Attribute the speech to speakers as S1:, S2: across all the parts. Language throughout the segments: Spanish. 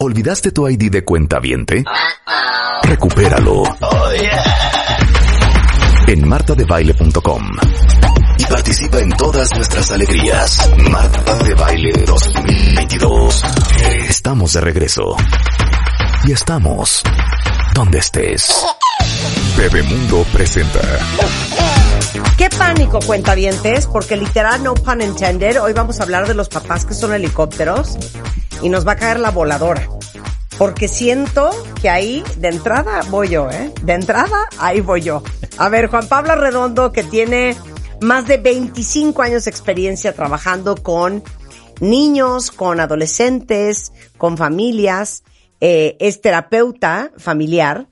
S1: ¿Olvidaste tu ID de cuenta viente? Recupéralo. En martadebaile.com. Y participa en todas nuestras alegrías. Marta de Baile 2022. Estamos de regreso. Y estamos donde estés. Bebemundo presenta.
S2: Qué pánico, cuentavientes, porque literal, no pun intended, hoy vamos a hablar de los papás que son helicópteros y nos va a caer la voladora. Porque siento que ahí, de entrada, voy yo, ¿eh? De entrada, ahí voy yo. A ver, Juan Pablo Redondo, que tiene más de 25 años de experiencia trabajando con niños, con adolescentes, con familias, eh, es terapeuta familiar,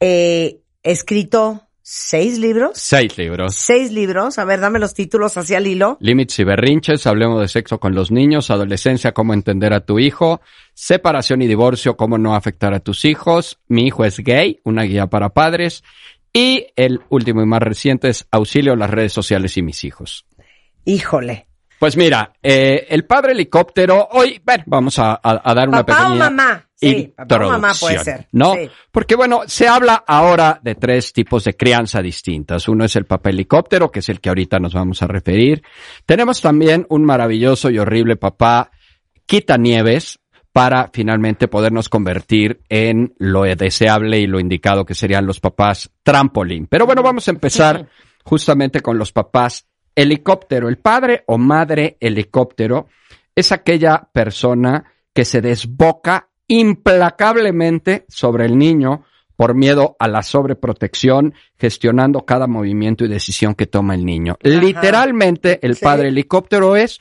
S2: eh, escrito seis libros.
S3: Seis libros.
S2: Seis libros. A ver, dame los títulos hacia el hilo.
S3: Límites y berrinches, hablemos de sexo con los niños, adolescencia, cómo entender a tu hijo, separación y divorcio, cómo no afectar a tus hijos, mi hijo es gay, una guía para padres, y el último y más reciente es auxilio a las redes sociales y mis hijos.
S2: Híjole.
S3: Pues mira, eh, el padre helicóptero, hoy, bueno, vamos a, a- a dar una
S2: Papá o
S3: pequeña
S2: mamá. Sí, o mamá puede
S3: introducción,
S2: ser.
S3: ¿no?
S2: Sí.
S3: Porque bueno, se habla ahora de tres tipos de crianza distintas. Uno es el papá helicóptero, que es el que ahorita nos vamos a referir. Tenemos también un maravilloso y horrible papá quitanieves para finalmente podernos convertir en lo deseable y lo indicado que serían los papás trampolín. Pero bueno, vamos a empezar justamente con los papás helicóptero. El padre o madre helicóptero es aquella persona que se desboca implacablemente sobre el niño por miedo a la sobreprotección, gestionando cada movimiento y decisión que toma el niño. Literalmente, el
S2: Sí.
S3: padre helicóptero es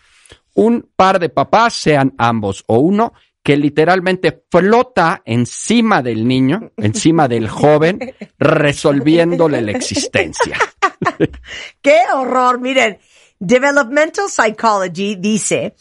S3: un par de papás, sean ambos o uno, que literalmente flota encima del niño, encima del joven, resolviéndole la existencia.
S2: ¡Qué horror! Miren, Developmental Psychology dice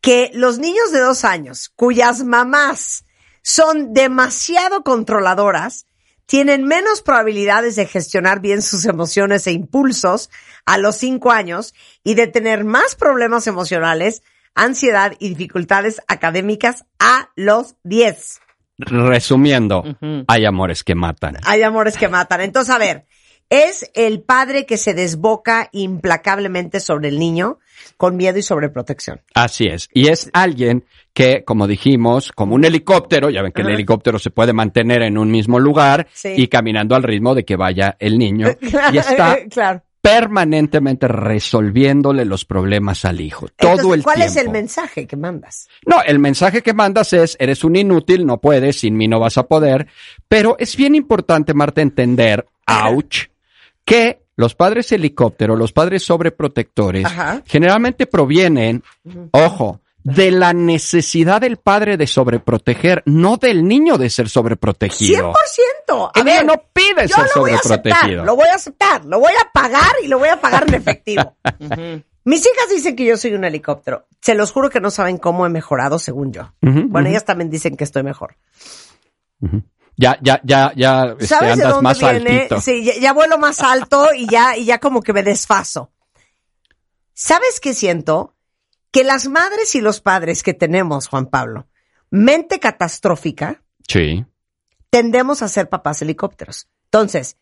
S2: que los niños de dos años cuyas mamás son demasiado controladoras tienen menos probabilidades de gestionar bien sus emociones e impulsos a los cinco años y de tener más problemas emocionales, ansiedad y dificultades académicas a los 10.
S3: Resumiendo, hay amores que matan.
S2: Hay amores que matan. Entonces, a ver, es el padre que se desboca implacablemente sobre el niño con miedo y sobreprotección.
S3: Así es. Y es alguien que, como dijimos, como un helicóptero, ya ven que el helicóptero se puede mantener en un mismo lugar
S2: Sí.
S3: y caminando al ritmo de que vaya el niño. Y está
S2: claro.
S3: permanentemente resolviéndole los problemas al hijo. Todo
S2: Entonces,
S3: el
S2: ¿Cuál
S3: tiempo.
S2: es el mensaje que mandas?
S3: No, el mensaje que mandas es, eres un inútil, no puedes, sin mí no vas a poder. Pero es bien importante, Marta, entender, ouch, que los padres helicóptero, los padres sobreprotectores,
S2: Ajá.
S3: generalmente provienen, ojo, de la necesidad del padre de sobreproteger, no del niño de ser
S2: 100%.
S3: sobreprotegido.
S2: A
S3: El niño
S2: ver,
S3: no pide
S2: yo
S3: ser
S2: lo voy a aceptar,
S3: sobreprotegido.
S2: lo voy a aceptar, lo voy a pagar y lo voy a pagar en efectivo. Mis hijas dicen que yo soy un helicóptero. Se los juro que no saben cómo he mejorado según yo. Bueno, ellas también dicen que estoy mejor.
S3: Ya, ya, ya, ya este,
S2: ¿Sabes de
S3: andas
S2: dónde
S3: más
S2: viene?
S3: altito.
S2: Sí, ya, ya vuelo más alto y ya, y ya como que me desfaso. ¿Sabes qué siento? Que las madres y los padres que tenemos, Juan Pablo, mente catastrófica,
S3: Sí.
S2: tendemos a ser papás helicópteros. Entonces,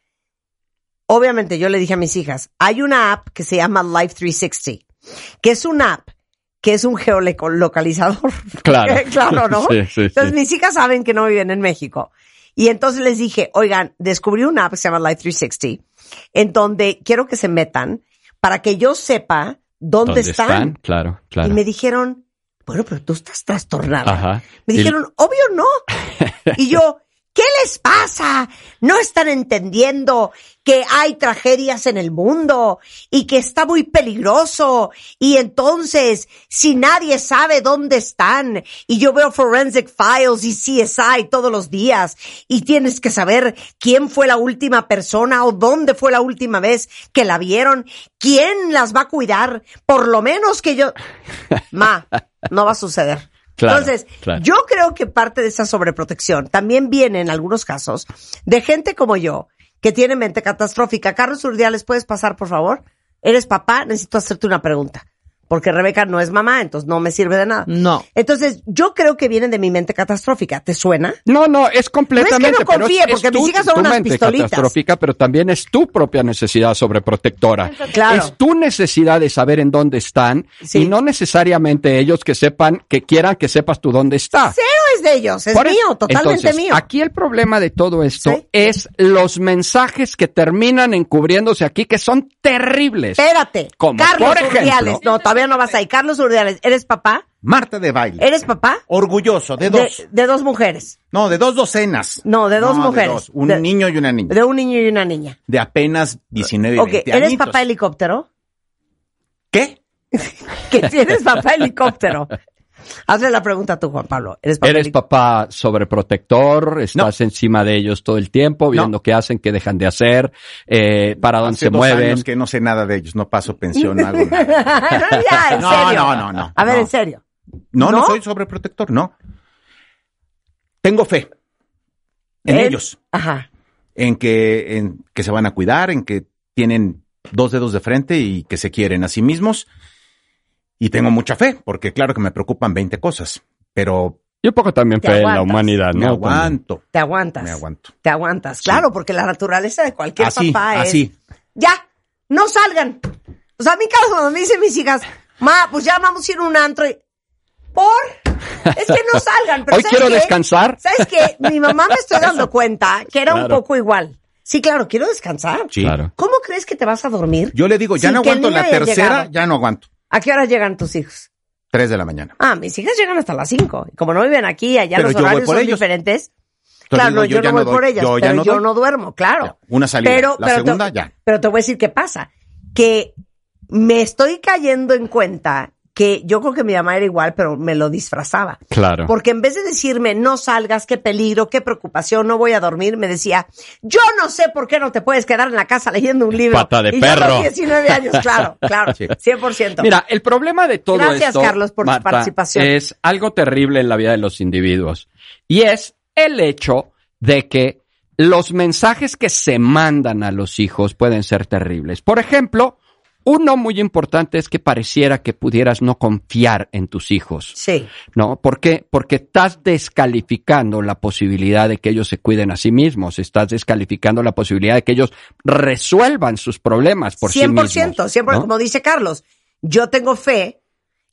S2: obviamente yo le dije a mis hijas, hay una app que se llama Life 360, que es una app que es un geolocalizador.
S3: Claro.
S2: claro, ¿no?
S3: Sí, sí, sí.
S2: Entonces mis hijas saben que no viven en México. Y entonces les dije, oigan, descubrí una app que se llama Life 360, en donde quiero que se metan para que yo sepa dónde,
S3: ¿Dónde
S2: están.
S3: Claro, claro.
S2: Y me dijeron, bueno, pero tú estás trastornada.
S3: Ajá.
S2: Me dijeron, obvio no. Y yo, ¿Qué les pasa? No están entendiendo que hay tragedias en el mundo y que está muy peligroso. Y entonces, si nadie sabe dónde están, y yo veo Forensic Files y CSI todos los días, y tienes que saber quién fue la última persona o dónde fue la última vez que la vieron, quién las va a cuidar, por lo menos que yo... Ma, no va a suceder.
S3: Claro,
S2: Entonces,
S3: claro.
S2: yo creo que parte de esa sobreprotección también viene en algunos casos de gente como yo que tiene mente catastrófica. Carlos Urdiales, ¿puedes pasar, por favor? Eres papá, necesito hacerte una pregunta. Porque Rebeca no es mamá, entonces no me sirve de nada.
S4: No.
S2: Entonces, yo creo que vienen de mi mente catastrófica. ¿Te suena?
S3: No, no, es completamente.
S2: No es que no
S3: pero
S2: confíe, porque mis
S3: tu-
S2: hijas son
S3: tu
S2: unas
S3: mente
S2: pistolitas.
S3: catastrófica, pero también es tu propia necesidad sobreprotectora.
S2: Claro.
S3: Es tu necesidad de saber en dónde están
S2: Sí.
S3: y no necesariamente ellos que sepan, que quieran que sepas tú dónde está.
S2: Cero es de ellos, es
S3: Por
S2: mío, totalmente
S3: Entonces,
S2: mío.
S3: Aquí el problema de todo esto
S2: Sí.
S3: es los mensajes que terminan encubriéndose aquí, que son terribles.
S2: Espérate.
S3: Como,
S2: Carlos
S3: por ejemplo-
S2: Urdiales. No, todavía no vas ahí. Carlos Urdiales, ¿eres papá?
S5: Marta de baile.
S2: ¿Eres papá?
S5: Orgulloso, de dos.
S2: De, de dos mujeres.
S5: No, de dos docenas.
S2: No, de dos mujeres.
S5: dos. Un
S2: De-
S5: niño y una niña.
S2: De un niño y una niña.
S5: De apenas 19 y
S2: Ok,
S5: 20
S2: ¿eres
S5: añitos.
S2: papá helicóptero?
S5: ¿Qué?
S2: Que si eres papá helicóptero. Hazle la pregunta a tú, Juan Pablo. ¿Eres papá
S3: Eres
S2: helicóptero?
S3: papá sobreprotector, estás encima de ellos todo el tiempo, viendo qué hacen, qué dejan de hacer, eh, para dónde
S5: Hace
S3: se
S5: dos
S3: mueven.
S5: años que no sé nada de ellos. No paso pensión, no hago nada.
S2: no, ya, en
S5: No,
S2: serio.
S5: no, no, no,
S2: A ver,
S5: no.
S2: en serio.
S5: No, no,
S2: ¿No?
S5: soy sobreprotector, no. Tengo fe en ellos,
S2: Ajá.
S5: en que, en que se van a cuidar, en que tienen dos dedos de frente y que se quieren a sí mismos. Y tengo mucha fe, porque claro que me preocupan 20 cosas, pero
S3: Y un poco también fe en la humanidad,
S5: me
S3: ¿no?
S5: aguanto.
S2: Te aguantas.
S5: Me aguanto.
S2: Te aguantas. Claro, porque la naturaleza de cualquier
S5: Así,
S2: papá es.
S5: así.
S2: Ya, no salgan. O sea, a mí cada cuando me dicen mis hijas, ma, pues ya vamos a ir a un antro y. ¿Por? Es que no salgan. Pero
S3: Hoy
S2: ¿sabes
S3: quiero
S2: qué?
S3: descansar.
S2: ¿Sabes qué? Mi mamá me estoy dando cuenta que era un poco igual. Sí, claro, quiero descansar.
S5: Sí.
S3: Claro.
S2: ¿Cómo crees que te vas a dormir?
S5: Yo le digo, ya no aguanto la tercera,
S2: llegado.
S5: ya no aguanto.
S2: ¿A qué hora llegan tus hijos?
S5: Tres de la mañana.
S2: Ah, mis hijas llegan hasta las 5. Como no viven aquí, allá
S5: Pero
S2: los
S5: yo
S2: horarios son
S5: ellos.
S2: diferentes.
S5: Entonces
S2: claro, no, yo,
S5: ya
S2: no voy
S5: doy,
S2: por ellas,
S5: yo ya
S2: pero
S5: no
S2: yo
S5: doy.
S2: no duermo, claro.
S5: Ya, una salida.
S2: Pero,
S5: La
S2: pero
S5: segunda,
S2: te,
S5: ya.
S2: Pero te voy a decir qué pasa. Que me estoy cayendo en cuenta que yo creo que mi mamá era igual, pero me lo disfrazaba.
S3: Claro.
S2: Porque en vez de decirme, no salgas, qué peligro, qué preocupación, no voy a dormir, me decía, yo no sé por qué no te puedes quedar en la casa leyendo un libro.
S3: Pata de
S2: y yo a los
S3: perro.
S2: 19 años, claro, claro,
S5: Sí.
S2: 100%.
S3: Mira, el problema de todo
S2: Gracias,
S3: esto,
S2: Carlos, por tu participación.
S3: es algo terrible en la vida de los individuos. Y es el hecho de que los mensajes que se mandan a los hijos pueden ser terribles. Por ejemplo, uno muy importante es que pareciera que pudieras no confiar en tus hijos.
S2: Sí.
S3: ¿No? ¿Por qué? Porque estás descalificando la posibilidad de que ellos se cuiden a sí mismos, estás descalificando la posibilidad de que ellos resuelvan sus problemas por sí
S2: 100%,
S3: mismos.
S2: 100%,
S3: ¿no?
S2: como dice Carlos, yo tengo fe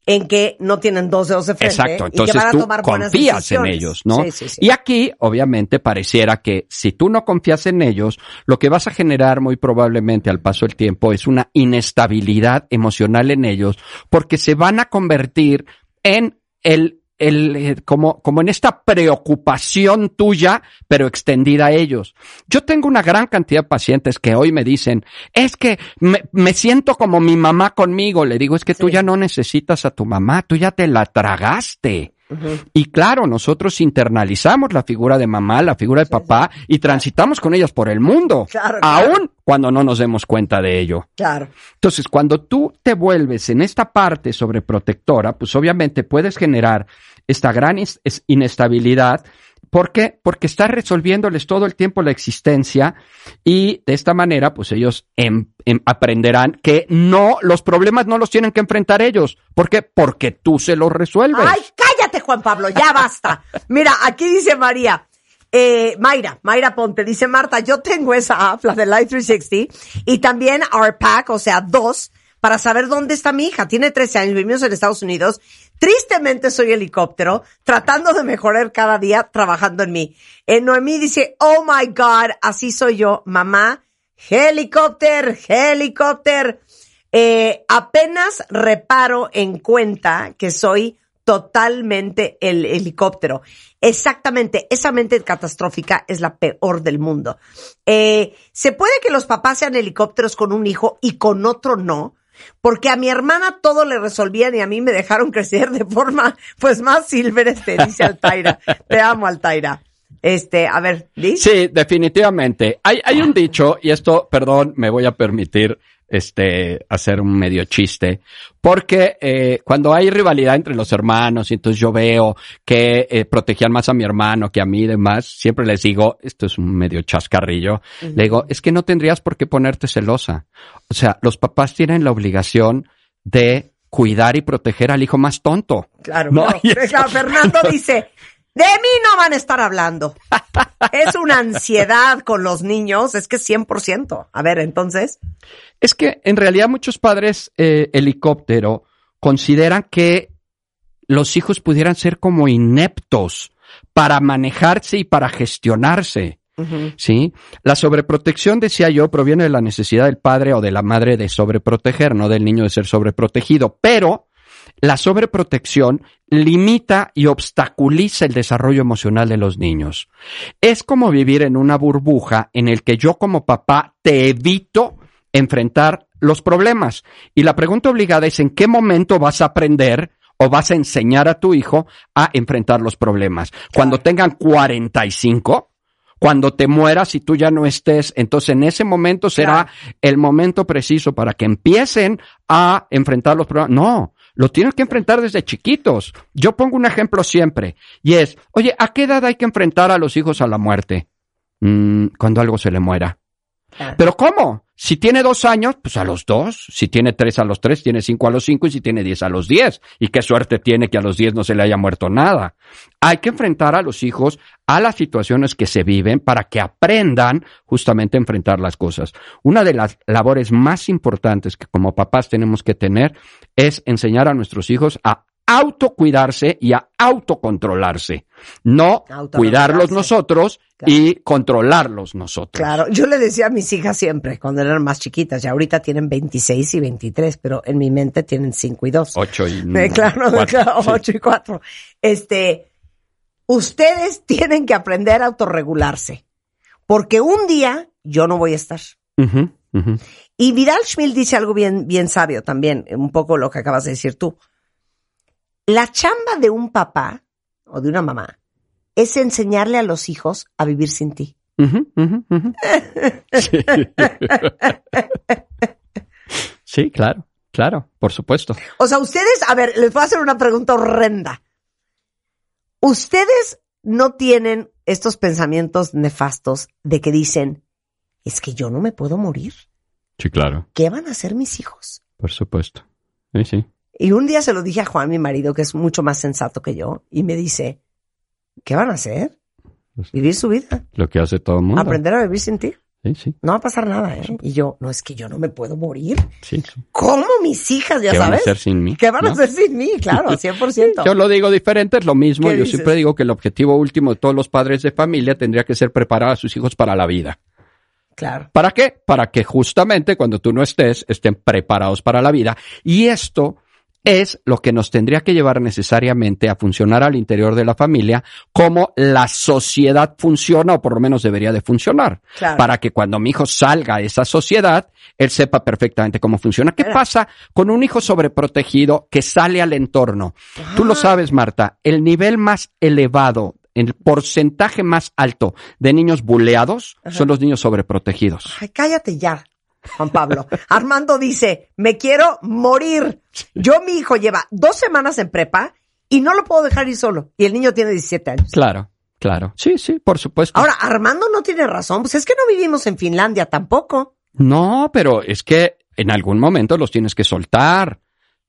S2: en que no tienen dos dedos de frente
S3: Exacto,
S2: y que
S3: entonces
S2: van a
S3: tú
S2: tomar buenas
S3: confías en ellos, ¿no?
S2: Sí, sí, sí.
S3: Y aquí, obviamente, pareciera que si tú no confías en ellos, lo que vas a generar muy probablemente al paso del tiempo es una inestabilidad emocional en ellos, porque se van a convertir en el el, eh, como, como en esta preocupación tuya, pero extendida a ellos. Yo tengo una gran cantidad de pacientes que hoy me dicen, es que me, me siento como mi mamá conmigo. Le digo, es que tú ya no necesitas a tu mamá, tú ya te la tragaste. Y claro, nosotros internalizamos la figura de mamá, la figura de papá, y transitamos con ellas por el mundo,
S2: Claro, claro.
S3: aún cuando no nos demos cuenta de ello.
S2: Claro.
S3: Entonces, cuando tú te vuelves en esta parte sobreprotectora, pues obviamente puedes generar esta gran inestabilidad. ¿Por qué? Porque estás resolviéndoles todo el tiempo la existencia y de esta manera, pues ellos em- em- aprenderán que no, los problemas no los tienen que enfrentar ellos. ¿Por qué? Porque tú se los resuelves.
S2: Ay, Juan Pablo, ya basta. Mira, aquí dice María. Eh, Mayra, Mayra Ponte, dice Marta, yo tengo esa app, la de Life 360, y también RPAC, o sea, dos, para saber dónde está mi hija. Tiene 13 años, vivimos en Estados Unidos. Tristemente soy helicóptero, tratando de mejorar cada día, trabajando en mí. Eh, Noemí dice, oh my God, así soy yo, mamá, helicóptero, helicóptero. Eh, apenas reparo en cuenta que soy totalmente el helicóptero. Exactamente, esa mente catastrófica es la peor del mundo. Eh, ¿Se puede que los papás sean helicópteros con un hijo y con otro no? Porque a mi hermana todo le resolvían y a mí me dejaron crecer de forma, pues, más silvestre, dice Altaira. Te amo, Altaira. Este, a ver, ¿dice?
S3: Sí, definitivamente. Hay, hay un dicho, y esto, perdón, me voy a permitir este, hacer un medio chiste, porque eh, cuando hay rivalidad entre los hermanos, y entonces yo veo que eh, protegían más a mi hermano que a mí y demás, siempre les digo, esto es un medio chascarrillo, le digo, es que no tendrías por qué ponerte celosa. O sea, los papás tienen la obligación de cuidar y proteger al hijo más tonto.
S2: Claro,
S3: No,
S2: Claro, Fernando dice, de mí no van a estar hablando. Es una ansiedad con los niños, es que 100%. A ver, entonces,
S3: Es que en realidad muchos padres eh, helicóptero consideran que los hijos pudieran ser como ineptos para manejarse y para gestionarse. ¿Sí? La sobreprotección, decía yo, proviene de la necesidad del padre o de la madre de sobreproteger, no del niño de ser sobreprotegido. Pero la sobreprotección limita y obstaculiza el desarrollo emocional de los niños. Es como vivir en una burbuja en el que yo como papá te evito enfrentar los problemas. Y la pregunta obligada es en qué momento vas a aprender o vas a enseñar a tu hijo a enfrentar los problemas. Cuando tengan 45, cuando te mueras y tú ya no estés, entonces en ese momento será el momento preciso para que empiecen a enfrentar los problemas. No, lo tienen que enfrentar desde chiquitos. Yo pongo un ejemplo siempre y es, oye, ¿a qué edad hay que enfrentar a los hijos a la muerte? Mm, cuando algo se le muera. Pero ¿cómo? Si tiene dos años, pues a los dos. Si tiene tres a los tres, tiene cinco a los cinco y si tiene diez a los diez. Y qué suerte tiene que a los diez no se le haya muerto nada. Hay que enfrentar a los hijos a las situaciones que se viven para que aprendan justamente a enfrentar las cosas. Una de las labores más importantes que como papás tenemos que tener es enseñar a nuestros hijos a autocuidarse y a autocontrolarse. No cuidarlos nosotros
S2: Claro.
S3: y controlarlos nosotros.
S2: claro, yo le decía a mis hijas siempre, cuando eran más chiquitas, ya ahorita tienen 26 y 23, pero en mi mente tienen 5 y 2.
S3: Ocho y
S2: Eh, claro,
S3: cuatro,
S2: claro,
S3: sí.
S2: 8 y 4. Este, ustedes tienen que aprender a autorregularse, porque un día yo no voy a estar. Y Vidal Schmil dice algo bien, bien sabio también, un poco lo que acabas de decir tú. La chamba de un papá o de una mamá es enseñarle a los hijos a vivir sin ti.
S3: Sí. Sí, claro, claro, por supuesto.
S2: O sea, ustedes, a ver, les voy a hacer una pregunta horrenda. Ustedes no tienen estos pensamientos nefastos de que dicen, es que yo no me puedo morir.
S3: Sí, claro,
S2: ¿Qué van a hacer mis hijos?
S3: por supuesto. Sí, sí.
S2: Y un día se lo dije a Juan, mi marido, que es mucho más sensato que yo, y me dice, ¿qué van a hacer?
S3: Pues-
S2: Vivir su vida,
S3: Lo que hace todo el mundo.
S2: aprender a vivir sin ti.
S3: Sí, sí,
S2: No va a pasar nada, ¿eh? Y yo, no es que yo no me puedo morir.
S3: sí. sí.
S2: ¿Cómo mis hijas, ya
S3: ¿Qué van a
S2: sabes?
S3: hacer sin mí?
S2: ¿Qué van a hacer sin mí? Claro, 100%.
S3: Yo lo digo diferente, es lo mismo.
S2: ¿Qué
S3: Yo
S2: dices?
S3: siempre digo que el objetivo último de todos los padres de familia tendría que ser preparar a sus hijos para la vida.
S2: Claro.
S3: ¿Para qué? Para que justamente cuando tú no estés, estén preparados para la vida. Y esto es lo que nos tendría que llevar necesariamente a funcionar al interior de la familia como la sociedad funciona o por lo menos debería de funcionar.
S2: Claro.
S3: Para que cuando mi hijo salga a esa sociedad, él sepa perfectamente cómo funciona. ¿Qué pasa con un hijo sobreprotegido que sale al entorno? Tú lo sabes, Marta, el nivel más elevado, el porcentaje más alto de niños buleados son los niños sobreprotegidos.
S2: Ay, cállate ya, Juan Pablo. Armando dice, me quiero morir. Yo, mi hijo lleva dos semanas en prepa y no lo puedo dejar ir solo. Y el niño tiene 17 años.
S3: Claro, claro. Sí, sí, por supuesto.
S2: Ahora, Armando no tiene razón. Pues es que no vivimos en Finlandia tampoco.
S3: No, pero es que en algún momento los tienes que soltar,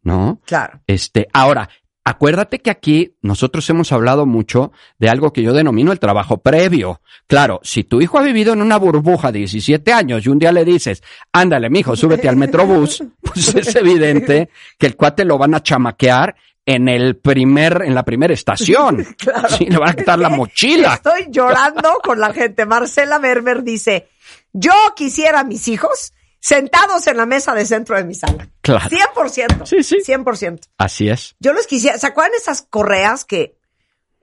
S3: ¿no?
S2: Claro.
S3: Este, ahora, acuérdate que aquí nosotros hemos hablado mucho de algo que yo denomino el trabajo previo. Claro, si tu hijo ha vivido en una burbuja de 17 años y un día le dices, ándale, mijo, súbete al metrobús, pues es evidente que el cuate lo van a chamaquear en el primer, en la primera estación.
S2: Claro.
S3: Sí, le van a quitar la mochila.
S2: Estoy llorando con la gente. Marcela Berber dice, yo quisiera a mis hijos sentados en la mesa de centro de mi sala.
S3: Claro.
S2: 100%.
S3: Sí, sí.
S2: 100%.
S3: Así es.
S2: Yo los quisiera, ¿se acuerdan esas correas que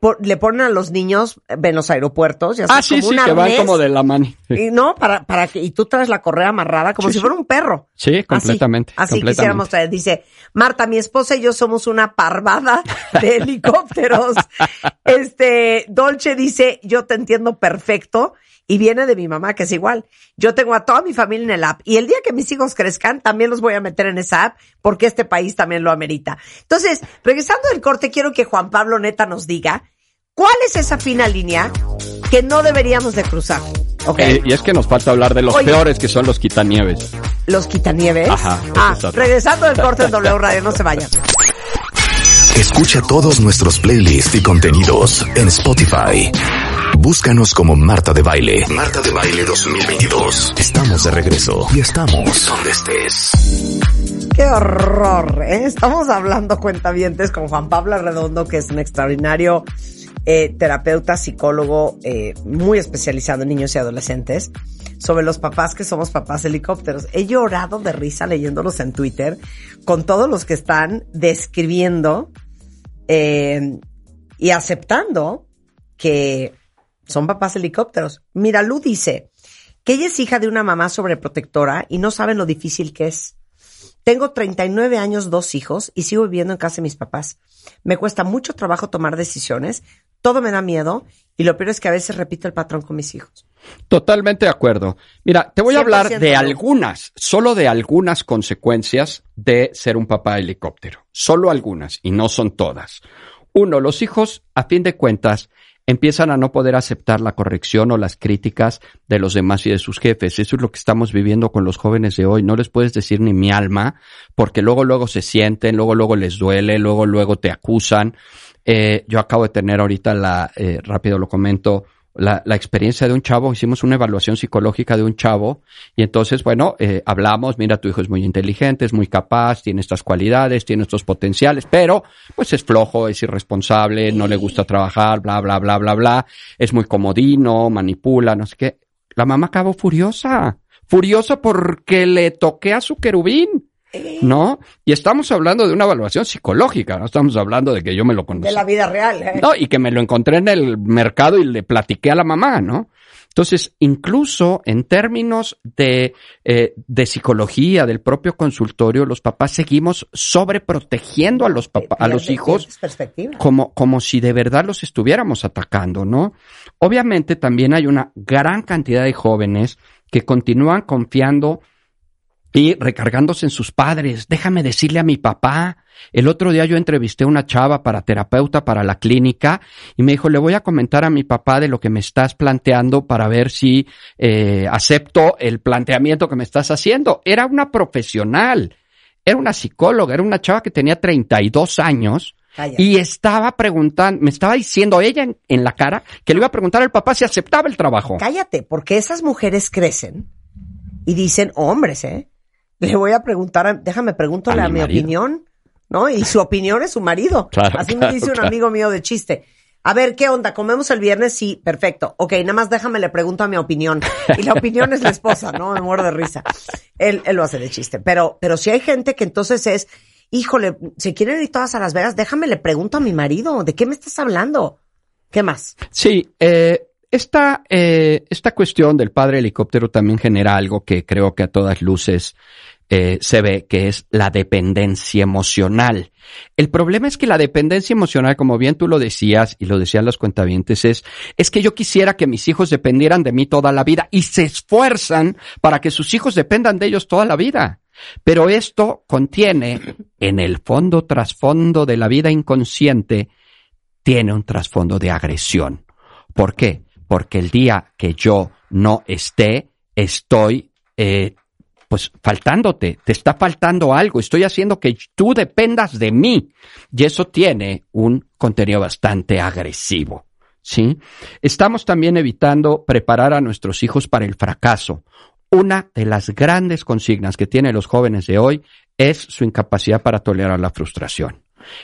S2: por- le ponen a los niños en los aeropuertos? Ya
S3: Ah,
S2: sabes,
S3: sí,
S2: como
S3: sí,
S2: un
S3: que van como de la mano.
S2: Y no, para, para que, y tú traes la correa amarrada como
S3: Sí,
S2: si fuera un perro.
S3: Sí,
S2: Así,
S3: completamente.
S2: Así,
S3: completamente.
S2: quisiéramos traer. Dice, Marta, mi esposa y yo somos una parvada de helicópteros. este, Dolce dice, yo te entiendo perfecto. Y viene de mi mamá, que es igual. Yo tengo a toda mi familia en el app. Y el día que mis hijos crezcan, también los voy a meter en esa app, porque este país también lo amerita. Entonces, regresando del corte, quiero que Juan Pablo Neta nos diga, ¿cuál es esa fina línea que no deberíamos de cruzar? Ok.
S3: Eh, y es que nos falta hablar de los
S2: Oye.
S3: peores que son los quitanieves.
S2: Los quitanieves.
S3: Ajá,
S2: Ah, regresando del corte en W Radio, no se vayan.
S1: Escucha todos nuestros playlists y contenidos en Spotify. Búscanos como Marta de Baile. Marta de Baile 2022. Estamos de regreso y estamos donde estés.
S2: Qué horror, ¿eh? Estamos hablando cuentavientes con Juan Pablo Redondo, que es un extraordinario eh, terapeuta, psicólogo, eh, muy especializado en niños y adolescentes, sobre los papás que somos papás helicópteros. He llorado de risa leyéndolos en Twitter con todos los que están describiendo eh, y aceptando que son papás helicópteros. Mira, Lu dice que ella es hija de una mamá sobreprotectora y no saben lo difícil que es. Tengo 39 años, dos hijos y sigo viviendo en casa de mis papás. Me cuesta mucho trabajo tomar decisiones, todo me da miedo y lo peor es que a veces repito el patrón con mis hijos.
S3: Totalmente de acuerdo. Mira, te voy a hablar
S2: 100%
S3: de algunas, solo de algunas consecuencias de ser un papá helicóptero. Solo algunas, y no son todas. Uno, los hijos, a fin de cuentas, empiezan a no poder aceptar la corrección o las críticas de los demás y de sus jefes. Eso es lo que estamos viviendo con los jóvenes de hoy. No les puedes decir ni mi alma, porque luego, luego se sienten, luego, luego les duele, luego, luego te acusan. Eh, yo acabo de tener ahorita la, eh, rápido lo comento, la, la experiencia de un chavo, hicimos una evaluación psicológica de un chavo y entonces, bueno, eh, hablamos, mira, tu hijo es muy inteligente, es muy capaz, tiene estas cualidades, tiene estos potenciales, pero pues es flojo, es irresponsable, no le gusta trabajar, bla, bla, bla, bla, bla, es muy comodino, manipula, no sé qué. La mamá acabó furiosa, furiosa porque le toqué a su querubín. ¿No? Y estamos hablando de una evaluación psicológica, no estamos hablando de que yo me lo conocí.
S2: De la vida real. ¿eh?
S3: No, y que me lo encontré en el mercado y le platiqué a la mamá, ¿no? Entonces, incluso en términos de, eh, de psicología del propio consultorio, los papás seguimos sobreprotegiendo a los papás, a los hijos como, como si de verdad los estuviéramos atacando, ¿no? Obviamente también hay una gran cantidad de jóvenes que continúan confiando y recargándose en sus padres. Déjame decirle a mi papá. El otro día yo entrevisté a una chava para terapeuta para la clínica y me dijo, le voy a comentar a mi papá de lo que me estás planteando para ver si eh, acepto el planteamiento que me estás haciendo. Era una profesional, era una psicóloga, era una chava que tenía 32 años
S2: Cállate.
S3: y estaba preguntando, me estaba diciendo ella en, en la cara que le iba a preguntar al papá si aceptaba el trabajo.
S2: Cállate, porque esas mujeres crecen y dicen, hombres, ¿eh? Le voy a preguntar, a- déjame preguntarle
S3: A
S2: a,
S3: mi
S2: opinión, ¿no? Y su opinión es su marido.
S3: Claro,
S2: Así
S3: claro,
S2: me dice un amigo mío de chiste. A ver, ¿qué onda? ¿Comemos el viernes? Sí, perfecto. Ok, nada más déjame le pregunto a mi opinión. Y la opinión es la esposa, ¿no? Me muero de risa. Él, él lo hace de chiste. Pero, pero si hay gente que entonces es, híjole, se quieren ir todas a Las Vegas, déjame le pregunto a mi marido, ¿de qué me estás hablando? ¿Qué más?
S3: Sí, eh, esta, eh, esta cuestión del padre helicóptero también genera algo que creo que a todas luces eh, se ve, que es la dependencia emocional. El problema es que la dependencia emocional, como bien tú lo decías y lo decían los cuentavientes, es, es que yo quisiera que mis hijos dependieran de mí toda la vida y se esfuerzan para que sus hijos dependan de ellos toda la vida. Pero esto contiene, en el fondo trasfondo de la vida inconsciente, tiene un trasfondo de agresión. ¿Por qué? Porque el día que yo no esté, estoy, eh, pues faltándote, te está faltando algo, estoy haciendo que tú dependas de mí. Y eso tiene un contenido bastante agresivo. ¿Sí? Estamos también evitando preparar a nuestros hijos para el fracaso. Una de las grandes consignas que tienen los jóvenes de hoy es su incapacidad para tolerar la frustración,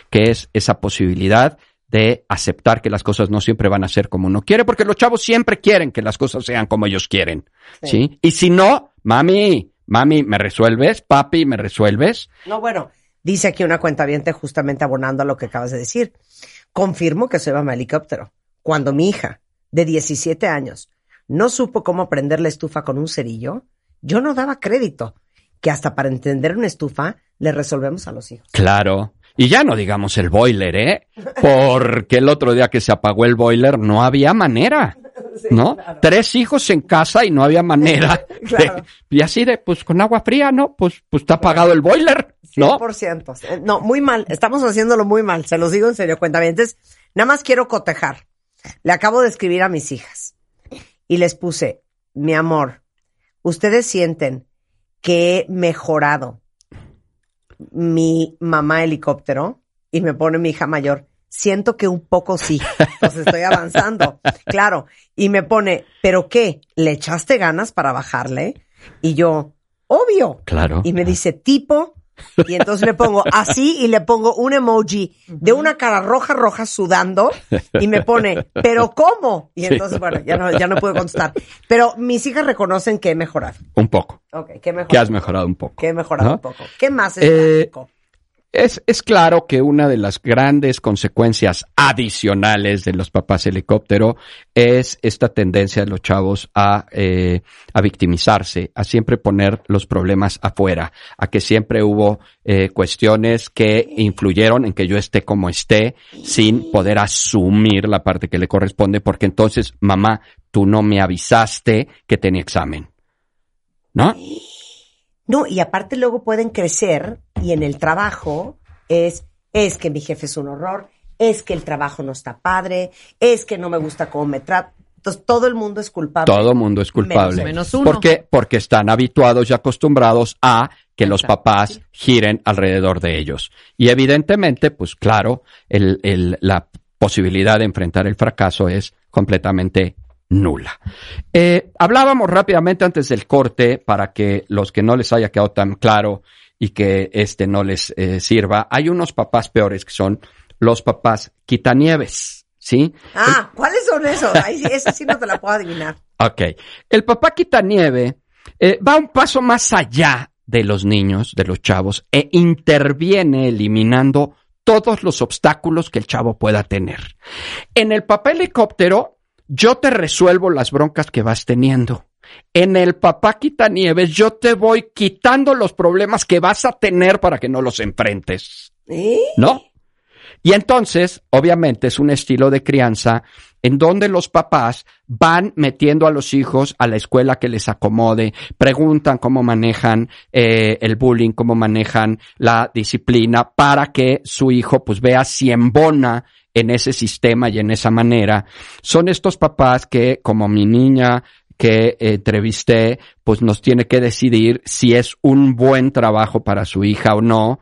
S3: que es esa posibilidad de aceptar que las cosas no siempre van a ser como uno quiere, porque los chavos siempre quieren que las cosas sean como ellos quieren, ¿sí? Y si no, mami, mami, ¿me resuelves? Papi, ¿me resuelves?
S2: No, bueno, dice aquí una cuenta justamente abonando a lo que acabas de decir. Confirmo que soy mamá helicóptero. Cuando mi hija, de 17 años, no supo cómo prender la estufa con un cerillo, yo no daba crédito que hasta para entender una estufa le resolvemos a los hijos.
S3: Claro. Y ya no digamos el boiler, ¿eh? Porque el otro día que se apagó el boiler no había manera. ¿No? Tres hijos en casa y no había manera. y así de, pues con agua fría, ¿no? Pues, pues está apagado el boiler, ¿no?
S2: 100%. Eh, no, muy mal. Estamos haciéndolo muy mal. Se los digo en serio, cuenta bien. Entonces, nada más quiero cotejar. Le acabo de escribir a mis hijas y les puse, mi amor, ustedes sienten que he mejorado mi mamá helicóptero y me pone mi hija mayor. Siento que un poco sí, pues estoy avanzando, claro. Y me pone, ¿pero qué? ¿Le echaste ganas para bajarle? Y yo, obvio.
S3: Claro.
S2: Y me dice, tipo, y entonces le pongo así y le pongo un emoji de una cara roja, roja sudando y me pone, ¿pero cómo? Y entonces, bueno, ya no, ya no puedo contestar. Pero mis hijas reconocen que he mejorado.
S3: Un poco.
S2: Ok, que he mejorado.
S3: Que has mejorado un poco.
S2: Que he mejorado un poco. ¿Qué más es
S3: eh, es, es, claro que una de las grandes consecuencias adicionales de los papás helicóptero es esta tendencia de los chavos a, eh, a victimizarse, a siempre poner los problemas afuera, a que siempre hubo eh, cuestiones que influyeron en que yo esté como esté sin poder asumir la parte que le corresponde, porque entonces, mamá, tú no me avisaste que tenía examen. ¿No?
S2: No, y aparte luego pueden crecer y en el trabajo es, es que mi jefe es un horror, es que el trabajo no está padre, es que no me gusta cómo me trata. Entonces todo el mundo es culpable.
S3: Todo el mundo es culpable. Menos, uno. ¿Por qué? Porque están habituados y acostumbrados a que los papás giren alrededor de ellos. Y evidentemente, pues claro, el, el, la posibilidad de enfrentar el fracaso es completamente nula. Eh, hablábamos rápidamente antes del corte para que los que no les haya quedado tan claro y que este no les eh, sirva. Hay unos papás peores que son los papás quitanieves, ¿sí?
S2: Ah, ¿cuáles son esos? Ahí, ese sí no te la puedo adivinar.
S3: Ok. El papá quitanieve eh, va un paso más allá de los niños, de los chavos, e interviene eliminando todos los obstáculos que el chavo pueda tener. En el papá helicóptero, yo te resuelvo las broncas que vas teniendo. En el papá quitanieves, yo te voy quitando los problemas que vas a tener para que no los enfrentes.
S2: ¿Eh?
S3: ¿No? Y entonces, obviamente, es un estilo de crianza en donde los papás van metiendo a los hijos a la escuela que les acomode, preguntan cómo manejan eh, el bullying, cómo manejan la disciplina, para que su hijo pues vea si embona en ese sistema y en esa manera. Son estos papás que, como mi niña que entrevisté, pues nos tiene que decidir si es un buen trabajo para su hija o no.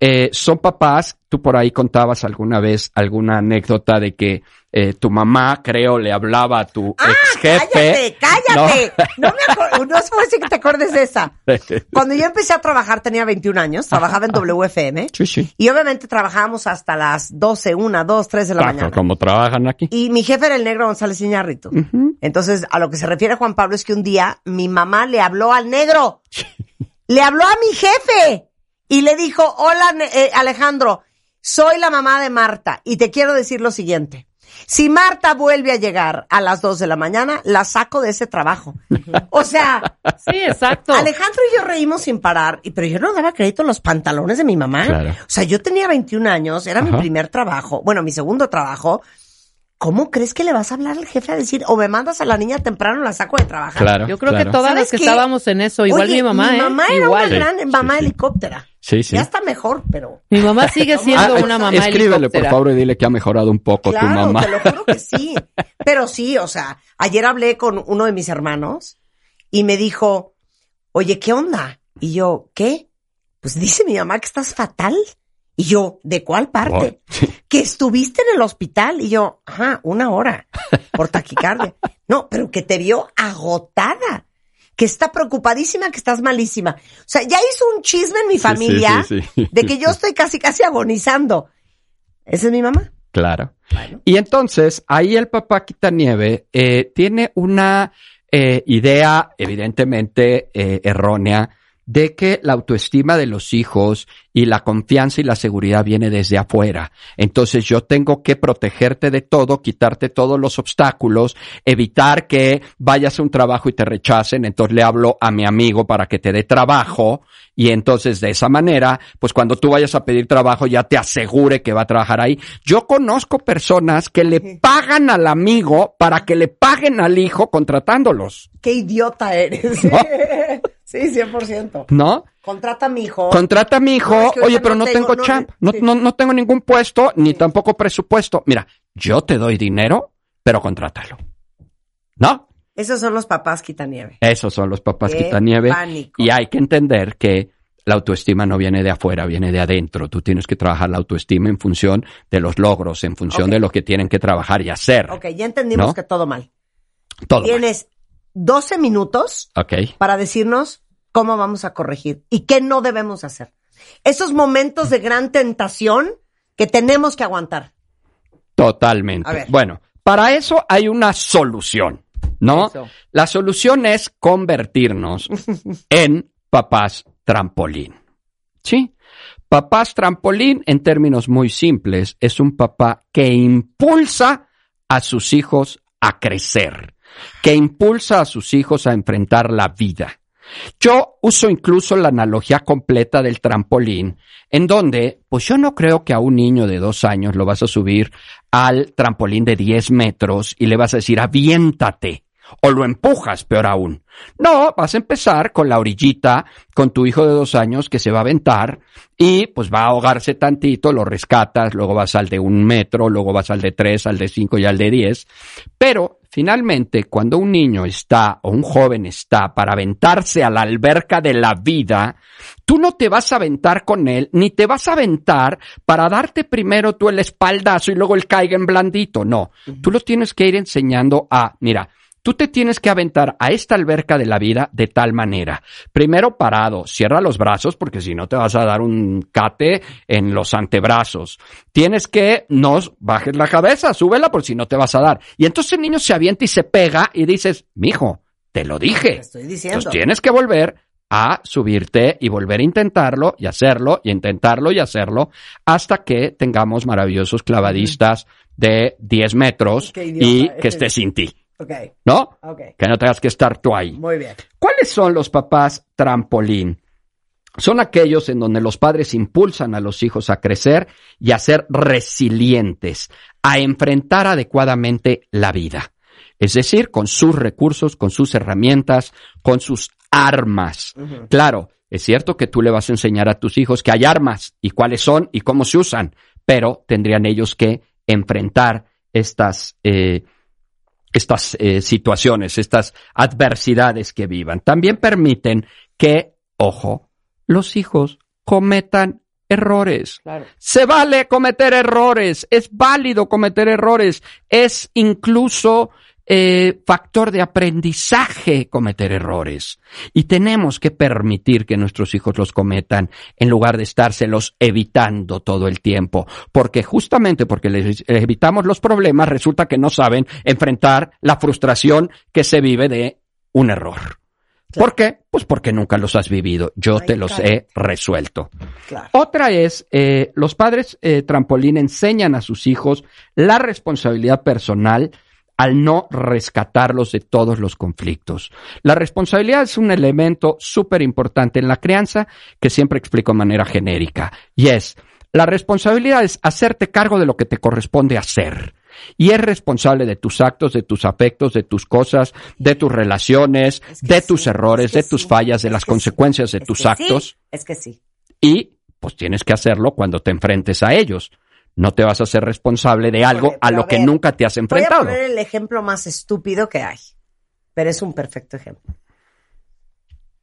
S3: Eh, son papás, tú por ahí contabas alguna vez alguna anécdota de que eh, tu mamá, creo, le hablaba a tu
S2: ah,
S3: ex jefe.
S2: Cállate, cállate. No, me acuerdo, no sé que te acuerdes de esa. Cuando yo empecé a trabajar tenía 21 años, trabajaba en WFM.
S3: Sí, sí.
S2: Y obviamente trabajábamos hasta las 12, 1, 2, 3 de la mañana.
S3: Como trabajan aquí.
S2: Y mi jefe era el negro González Iñárritu. Entonces, a lo que se refiere Juan Pablo es que un día mi mamá le habló al negro. le habló a mi jefe y le dijo, hola eh, Alejandro, soy la mamá de Marta y te quiero decir lo siguiente. Si Marta vuelve a llegar a las dos de la mañana, la saco de ese trabajo. O sea,
S4: sí, exacto.
S2: Alejandro y yo reímos sin parar, pero yo no daba crédito en los pantalones de mi mamá. O sea, yo tenía 21 años, era mi primer trabajo, bueno, mi segundo trabajo. ¿Cómo crees que le vas a hablar al jefe a decir, o me mandas a la niña temprano, la saco de trabajar?
S3: Claro.
S4: Yo creo que todas las que estábamos en eso, igual mi mamá.
S2: Mi
S4: ¿eh?
S2: mamá era una gran mamá helicóptera.
S3: Sí, sí.
S2: Ya está mejor, pero.
S4: Mi mamá sigue siendo una mamá
S3: Escríbele, por favor, y dile que ha mejorado un poco tu mamá.
S2: Te lo juro que sí. Pero sí, o sea, ayer hablé con uno de mis hermanos y me dijo, oye, ¿qué onda? Y yo, ¿qué? Pues dice mi mamá que estás fatal. Y yo, ¿de cuál parte? Que estuviste en el hospital. Y yo, ajá, una hora por taquicardia. No, pero que te vio agotada. Que está preocupadísima, que estás malísima. O sea, ya hizo un chisme en mi familia de que yo estoy casi, casi agonizando. Esa es mi mamá.
S3: Claro. Y entonces, ahí el papá Quitanieve eh, tiene una eh, idea evidentemente eh, errónea de que la autoestima de los hijos y la confianza y la seguridad viene desde afuera. Entonces yo tengo que protegerte de todo, quitarte todos los obstáculos, evitar que vayas a un trabajo y te rechacen. Entonces le hablo a mi amigo para que te dé trabajo y entonces de esa manera, pues cuando tú vayas a pedir trabajo ya te asegure que va a trabajar ahí. Yo conozco personas que le pagan al amigo para que le paguen al hijo contratándolos.
S2: Qué idiota eres. Sí, 100%.
S3: ¿No?
S2: Contrata a mi hijo.
S3: Contrata a mi hijo. Oye, pero no, tengo, champ. No, no, no, tengo ningún puesto, ni tampoco presupuesto. Mira, yo te doy dinero, pero contrátalo. ¿No?
S2: Esos son los papás quitanieve.
S3: Esos son los papás quitanieve. Pánico. Y hay que entender que la autoestima no viene de afuera, viene de adentro. Tú tienes que trabajar la autoestima en función de los logros, en función de lo que tienen que trabajar y hacer.
S2: Ok, ya entendimos que todo mal.
S3: Todo
S2: Tienes 12 minutos para decirnos cómo vamos a corregir y qué no debemos hacer. Esos momentos de gran tentación que tenemos que aguantar.
S3: Totalmente. Bueno, para eso hay una solución, ¿no? La solución es convertirnos en papás trampolín. ¿Sí? Papás trampolín, en términos muy simples, es un papá que impulsa a sus hijos a crecer que impulsa a sus hijos a enfrentar la vida. Yo uso incluso la analogía completa del trampolín, en donde, pues yo no creo que a un niño de dos años lo vas a subir al trampolín de 10 metros y le vas a decir, aviéntate o lo empujas, peor aún. No, vas a empezar con la orillita, con tu hijo de dos años que se va a aventar y pues va a ahogarse tantito, lo rescatas, luego vas al de un metro, luego vas al de tres, al de cinco y al de diez. Pero finalmente, cuando un niño está o un joven está para aventarse a la alberca de la vida, tú no te vas a aventar con él, ni te vas a aventar para darte primero tú el espaldazo y luego el caiga en blandito. No, tú lo tienes que ir enseñando a, mira, Tú te tienes que aventar a esta alberca de la vida de tal manera. Primero parado, cierra los brazos porque si no te vas a dar un cate en los antebrazos. Tienes que no bajes la cabeza, súbela por si no te vas a dar. Y entonces el niño se avienta y se pega y dices, mijo, te lo dije.
S2: estoy diciendo.
S3: Entonces tienes que volver a subirte y volver a intentarlo y hacerlo y intentarlo y hacerlo hasta que tengamos maravillosos clavadistas de 10 metros y que esté sin ti. ¿No? Que no tengas que estar tú ahí.
S2: Muy bien.
S3: ¿Cuáles son los papás trampolín? Son aquellos en donde los padres impulsan a los hijos a crecer y a ser resilientes, a enfrentar adecuadamente la vida. Es decir, con sus recursos, con sus herramientas, con sus armas. Claro, es cierto que tú le vas a enseñar a tus hijos que hay armas y cuáles son y cómo se usan, pero tendrían ellos que enfrentar estas eh, estas eh, situaciones, estas adversidades que vivan. También permiten que, ojo, los hijos cometan errores. Se vale cometer errores, es válido cometer errores, es incluso eh, factor de aprendizaje cometer errores. Y tenemos que permitir que nuestros hijos los cometan en lugar de estárselos evitando todo el tiempo. Porque justamente porque les evitamos los problemas, resulta que no saben enfrentar la frustración que se vive de un error. ¿Por qué? Pues porque nunca los has vivido. Yo te los he resuelto. Otra es, eh, los padres eh, trampolín enseñan a sus hijos la responsabilidad personal al no rescatarlos de todos los conflictos. La responsabilidad es un elemento súper importante en la crianza que siempre explico de manera genérica. Y es, la responsabilidad es hacerte cargo de lo que te corresponde hacer. Y es responsable de tus actos, de tus afectos, de tus cosas, de tus relaciones, de tus errores, de tus fallas, de las consecuencias de tus actos.
S2: es que sí.
S3: Y pues tienes que hacerlo cuando te enfrentes a ellos no te vas a ser responsable de algo a lo que nunca te has enfrentado.
S2: Voy a poner el ejemplo más estúpido que hay, pero es un perfecto ejemplo.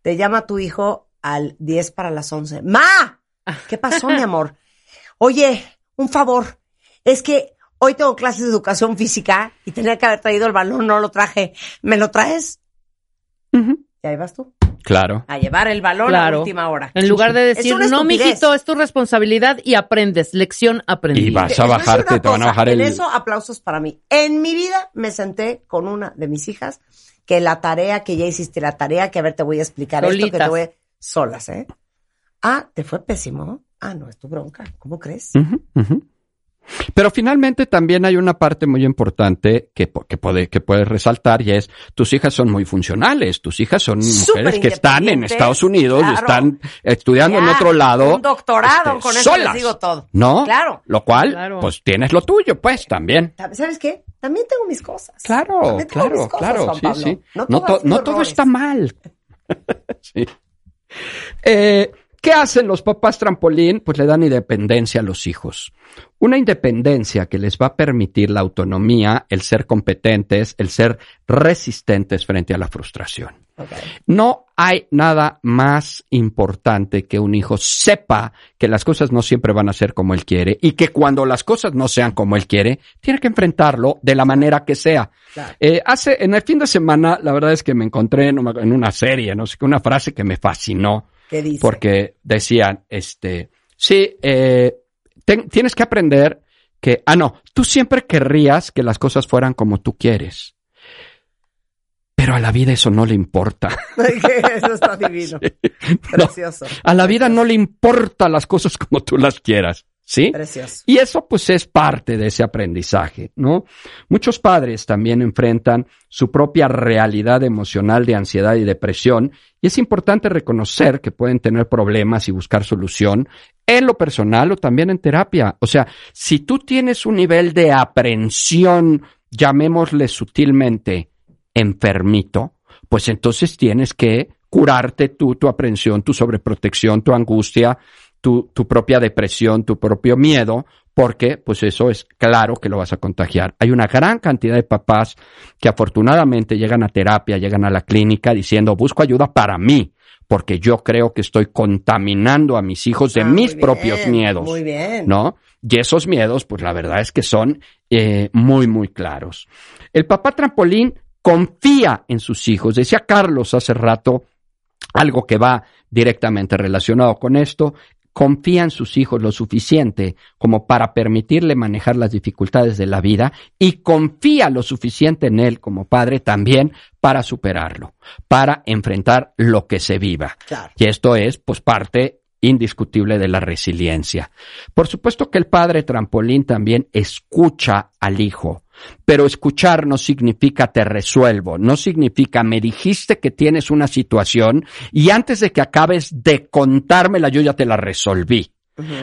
S2: Te llama tu hijo al 10 para las 11. ¡Ma! ¿Qué pasó, mi amor? Oye, un favor. Es que hoy tengo clases de educación física y tenía que haber traído el balón, no lo traje. ¿Me lo traes? Y ahí vas tú.
S3: Claro.
S2: A llevar el balón a la última hora.
S4: En lugar de decir, no, mijito, es tu responsabilidad y aprendes. Lección aprendida.
S3: Y vas a bajarte, te van a bajar el...
S2: En eso, aplausos para mí. En mi vida me senté con una de mis hijas que la tarea que ya hiciste, la tarea que a ver te voy a explicar esto, que te voy solas, ¿eh? Ah, ¿te fue pésimo? Ah, no, es tu bronca. ¿Cómo crees?
S3: Pero finalmente también hay una parte muy importante que, que, puede, que puedes resaltar y es tus hijas son muy funcionales, tus hijas son
S2: Súper
S3: mujeres que están en Estados Unidos,
S2: claro.
S3: están estudiando en otro lado.
S2: Un doctorado,
S3: este,
S2: con eso
S3: solas,
S2: les digo todo.
S3: ¿No?
S2: Claro.
S3: Lo cual,
S4: Claro.
S3: pues tienes lo tuyo, pues también.
S2: ¿Sabes qué? También tengo mis cosas.
S3: Claro,
S2: tengo
S3: claro,
S2: mis cosas,
S3: claro,
S2: Juan
S3: sí,
S2: Pablo.
S3: sí.
S2: No,
S3: No,
S2: todo,
S3: to-
S2: sido
S3: no todo está mal. Sí. Eh, ¿Qué hacen los papás trampolín? Pues le dan independencia a los hijos. Una independencia que les va a permitir la autonomía, el ser competentes, el ser resistentes frente a la frustración. No hay nada más importante que un hijo sepa que las cosas no siempre van a ser como él quiere y que cuando las cosas no sean como él quiere, tiene que enfrentarlo de la manera que sea.
S2: Claro.
S3: Eh, hace, en el fin de semana, la verdad es que me encontré en una, en una serie, no sé qué, una frase que me fascinó
S2: ¿Qué dice?
S3: porque decían, este, sí, eh, tienes que aprender que, ah, no, tú siempre querrías que las cosas fueran como tú quieres. Pero a la vida eso no le importa.
S2: eso está divino.
S3: No,
S2: Precioso.
S3: a la vida no le importan las cosas como tú las quieras. ¿Sí?
S2: Precioso.
S3: Y eso pues es parte de ese aprendizaje, ¿no? Muchos padres también enfrentan su propia realidad emocional de ansiedad y depresión y es importante reconocer que pueden tener problemas y buscar solución en lo personal o también en terapia. O sea, si tú tienes un nivel de aprensión, llamémosle sutilmente, enfermito, pues entonces tienes que curarte tú, tu aprensión, tu sobreprotección, tu angustia, tu, tu propia depresión, tu propio miedo, porque pues eso es claro que lo vas a contagiar. Hay una gran cantidad de papás que afortunadamente llegan a terapia, llegan a la clínica diciendo, busco ayuda para mí, porque yo creo que estoy contaminando a mis hijos de
S2: Ah,
S3: mis propios miedos.
S2: Muy bien.
S3: ¿no? Y esos miedos, pues la verdad es que son eh, muy, muy claros. El papá trampolín confía en sus hijos. Decía Carlos hace rato algo que va directamente relacionado con esto. Confía en sus hijos lo suficiente como para permitirle manejar las dificultades de la vida y confía lo suficiente en él como padre también para superarlo, para enfrentar lo que se viva.
S2: Claro.
S3: Y esto es, pues, parte indiscutible de la resiliencia. Por supuesto que el padre trampolín también escucha al hijo, pero escuchar no significa te resuelvo, no significa me dijiste que tienes una situación y antes de que acabes de contármela yo ya te la resolví.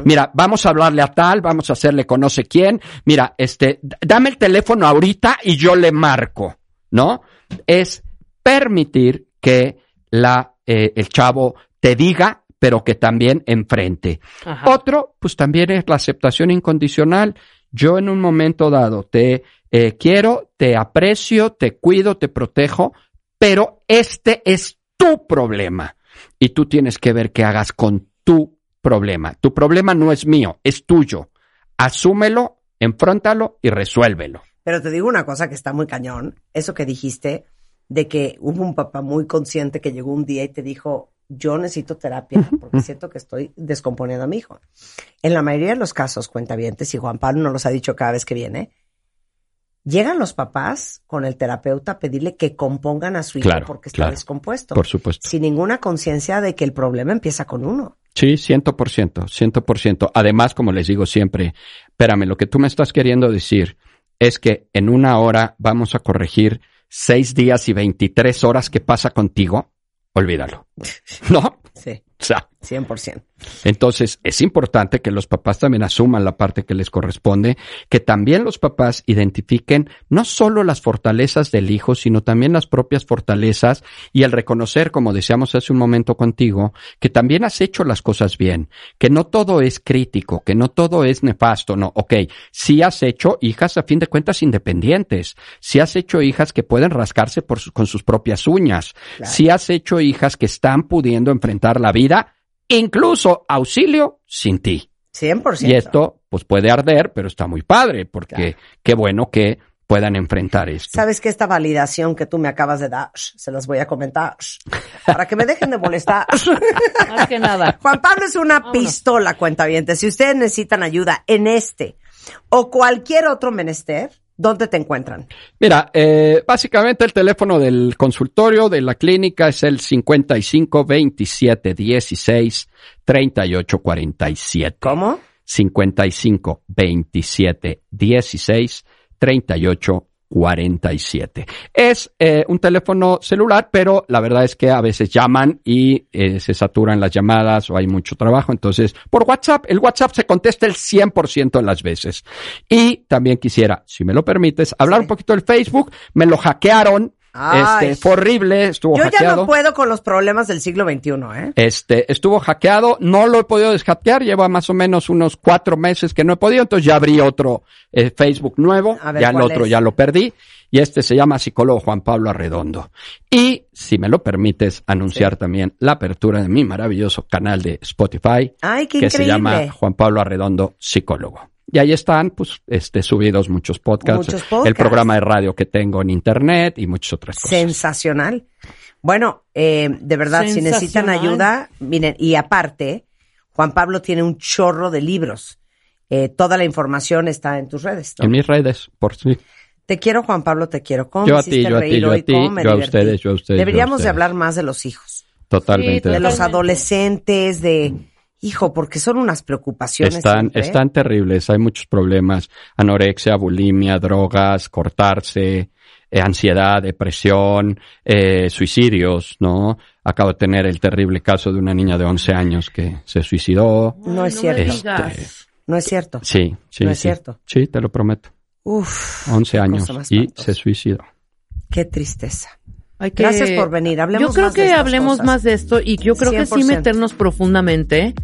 S3: Mira, vamos a hablarle a tal, vamos a hacerle con no sé quién. Mira, este, dame el teléfono ahorita y yo le marco, ¿no? Es permitir que la, eh, el chavo te diga, pero que también enfrente.
S4: Ajá.
S3: Otro, pues también es la aceptación incondicional. Yo en un momento dado te eh, quiero, te aprecio, te cuido, te protejo, pero este es tu problema y tú tienes que ver qué hagas con tu problema. Tu problema no es mío, es tuyo. Asúmelo, enfróntalo y resuélvelo.
S2: Pero te digo una cosa que está muy cañón. Eso que dijiste de que hubo un papá muy consciente que llegó un día y te dijo, yo necesito terapia porque siento que estoy descomponiendo a mi hijo. En la mayoría de los casos, cuentavientes, y Juan Pablo nos los ha dicho cada vez que viene, llegan los papás con el terapeuta a pedirle que compongan a su hijo
S3: Claro,
S2: porque está
S3: claro.
S2: descompuesto.
S3: Por supuesto.
S2: Sin ninguna conciencia de que el problema empieza con uno.
S3: Sí, ciento por ciento, ciento por ciento. Además, como les digo siempre, espérame, lo que tú me estás queriendo decir es que en una hora vamos a corregir seis días y 23 horas que pasa contigo. Olvídalo. ¿No?
S2: Sí,
S3: sea,
S2: 100%.
S3: entonces, es importante que los papás también asuman la parte que les corresponde, que también los papás identifiquen no solo las fortalezas del hijo, sino también las propias fortalezas y el reconocer, como decíamos hace un momento contigo, que también has hecho las cosas bien, que no todo es crítico, que no todo es nefasto, no, ok, sí has hecho hijas a fin de cuentas independientes, sí has hecho hijas que pueden rascarse por su- con sus propias uñas, sí has hecho hijas que están pudiendo enfrentar la vida, incluso auxilio sin ti.
S2: 100%.
S3: Y esto, pues puede arder, pero está muy padre, porque qué bueno que puedan enfrentar esto.
S2: Sabes que esta validación que tú me acabas de dar, se las voy a comentar, para que me dejen de molestar.
S4: Más que nada.
S2: Juan Pablo es una
S4: Vámonos.
S2: pistola, cuentavientes. Si ustedes necesitan ayuda en este o cualquier otro menester, ¿dónde te encuentran?
S3: Mira, eh, básicamente el teléfono del consultorio de la clínica es el 55 27 16 38 47.
S2: ¿Cómo?
S3: 55 27 16 38 47. Es eh, un teléfono celular, pero la verdad es que a veces llaman y eh, se saturan las llamadas o hay mucho trabajo. Entonces, por WhatsApp, el WhatsApp se contesta el 100% de las veces. Y también quisiera, si me lo permites, hablar un poquito del Facebook. Me lo hackearon
S2: Ay.
S3: este, fue horrible, estuvo
S2: Yo
S3: hackeado.
S2: ya no puedo con los problemas del siglo XXI, ¿eh?
S3: Este, estuvo hackeado, no lo he podido deshackear, lleva más o menos unos cuatro meses que no he podido, entonces ya abrí otro eh, Facebook nuevo,
S2: ver,
S3: ya el
S2: ¿cuál
S3: otro
S2: es?
S3: ya lo perdí, y este se llama Psicólogo Juan Pablo Arredondo. Y, si me lo permites, anunciar también la apertura de mi maravilloso canal de Spotify,
S2: Ay, qué
S3: que se llama Juan Pablo Arredondo Psicólogo. Y ahí están, pues, este, subidos muchos podcasts,
S2: Muchos podcasts.
S3: el programa de radio que tengo en internet y muchas otras cosas.
S2: Sensacional. Bueno, eh, de verdad, si necesitan ayuda, miren, y aparte, Juan Pablo tiene un chorro de libros. Eh, toda la información está en tus redes. ¿no?
S3: En mis redes, por si.
S2: Te quiero, Juan Pablo, te quiero. ¿Cómo
S3: Yo a ti,
S2: hiciste
S3: yo a ti,
S2: reír
S3: yo a
S2: hoy?
S3: ti,
S2: ¿Cómo me
S3: yo a
S2: divertí?
S3: ustedes, yo a ustedes, a
S2: Deberíamos de hablar más de los hijos,
S3: Totalmente.
S4: Sí,
S2: de los adolescentes, de, hijo, porque son unas preocupaciones.
S3: Están,
S2: siempre, ¿eh?
S3: están terribles, hay muchos problemas, anorexia, bulimia, drogas, cortarse, eh, ansiedad, depresión, eh, suicidios, ¿no? Acabo de tener el terrible caso de una niña de 11 años que se suicidó.
S2: No es cierto. No es cierto.
S3: Sí, sí,
S2: No es
S3: sí.
S2: cierto.
S3: Sí, te lo prometo.
S2: Uf.
S3: 11
S2: qué
S3: años y se suicidó.
S2: Qué tristeza.
S4: Hay que-
S2: Gracias por venir. Hablemos
S4: Yo creo
S2: más
S4: que hablemos
S2: cosas.
S4: más de esto y yo creo que sí
S2: 100%.
S4: meternos profundamente.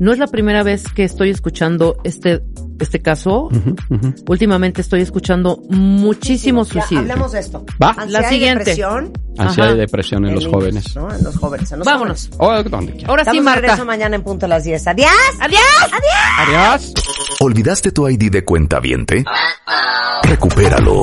S4: No es la primera vez que estoy escuchando este este caso. Últimamente estoy escuchando muchísimos
S2: Ya,
S4: suicidios.
S2: hablemos de esto.
S3: Va.
S2: Ansiedad
S4: La
S2: y
S4: siguiente.
S2: depresión
S3: Ansiedad y depresión en
S2: en
S3: los
S2: niños,
S3: jóvenes.
S2: ¿no? En los jóvenes. en los
S4: Vámonos.
S2: jóvenes.
S4: Ahora sí, Marta.
S2: regreso mañana en punto a las 10. ¡Adiós! ¡Adiós!
S3: Adiós.
S1: ¿Olvidaste tu ID de cuenta viente? Recupéralo.